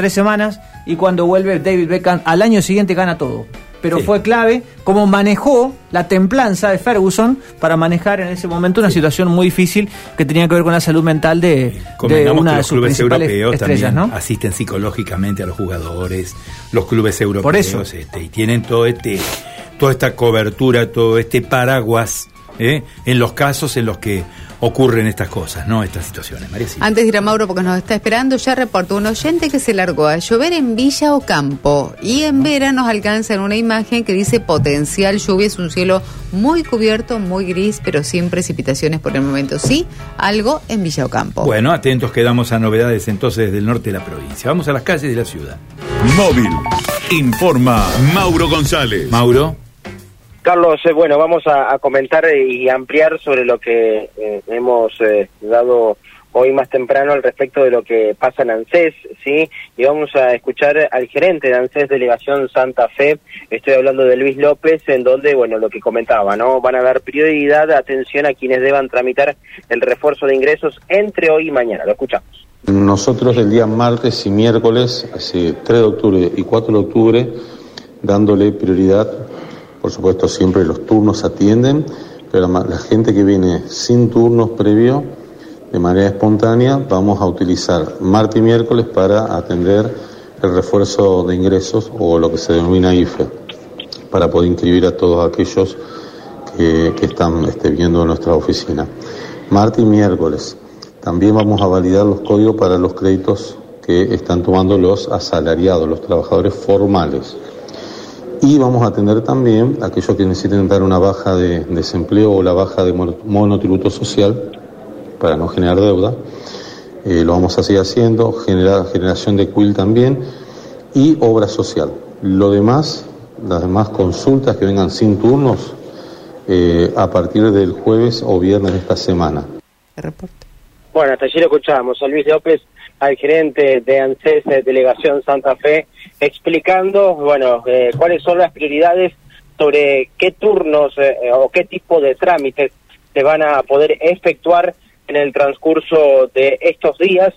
tres semanas y cuando vuelve David Beckham al año siguiente gana todo. Pero fue clave cómo manejó la templanza de Ferguson para manejar en ese momento una situación muy difícil que tenía que ver con la salud mental de, de una de sus principales estrellas, ¿no? asisten psicológicamente a los jugadores, los clubes europeos, Por eso. Este, y tienen todo este, toda esta cobertura, todo este paraguas ¿eh? en los casos en los que ocurren estas cosas, ¿no? Estas situaciones, María Antes de ir a Mauro, porque nos está esperando, ya reportó un oyente que se largó a llover en Villa Ocampo. Y en Vera nos alcanza en una imagen que dice potencial lluvia. Es un cielo muy cubierto, muy gris, pero sin precipitaciones por el momento. Sí, algo en Villa Ocampo. Bueno, atentos quedamos a novedades entonces desde el norte de la provincia. Vamos a las calles de la ciudad. Móvil. Informa Mauro González. Mauro. Carlos, eh, bueno, vamos a, comentar y ampliar sobre lo que eh, hemos eh, dado hoy más temprano al respecto de lo que pasa en ANSES, ¿sí? Y vamos a escuchar al gerente de ANSES Delegación Santa Fe, estoy hablando de Luis López, en donde, bueno, lo que comentaba, ¿no? Van a dar prioridad, atención a quienes deban tramitar el refuerzo de ingresos entre hoy y mañana. Lo escuchamos. Nosotros el día martes y miércoles, así 3 de octubre y 4 de octubre, dándole prioridad por supuesto, siempre los turnos atienden, pero la gente que viene sin turnos previo, de manera espontánea, vamos a utilizar martes y miércoles para atender el refuerzo de ingresos o lo que se denomina IFE, para poder inscribir a todos aquellos que, que están este, viendo nuestra oficina. Martes y miércoles. También vamos a validar los códigos para los créditos que están tomando los asalariados, los trabajadores formales. Y vamos a atender también a aquellos que necesiten dar una baja de desempleo o la baja de monotributo social para no generar deuda. Eh, lo vamos a seguir haciendo, generar, generación de CUIL también y obra social. Lo demás, las demás consultas que vengan sin turnos, eh, a partir del jueves o viernes de esta semana. Bueno, hasta allí lo escuchábamos a Luis López, al gerente de ANSES de Delegación Santa Fe, explicando, bueno, eh, cuáles son las prioridades sobre qué turnos eh, o qué tipo de trámites se van a poder efectuar en el transcurso de estos días.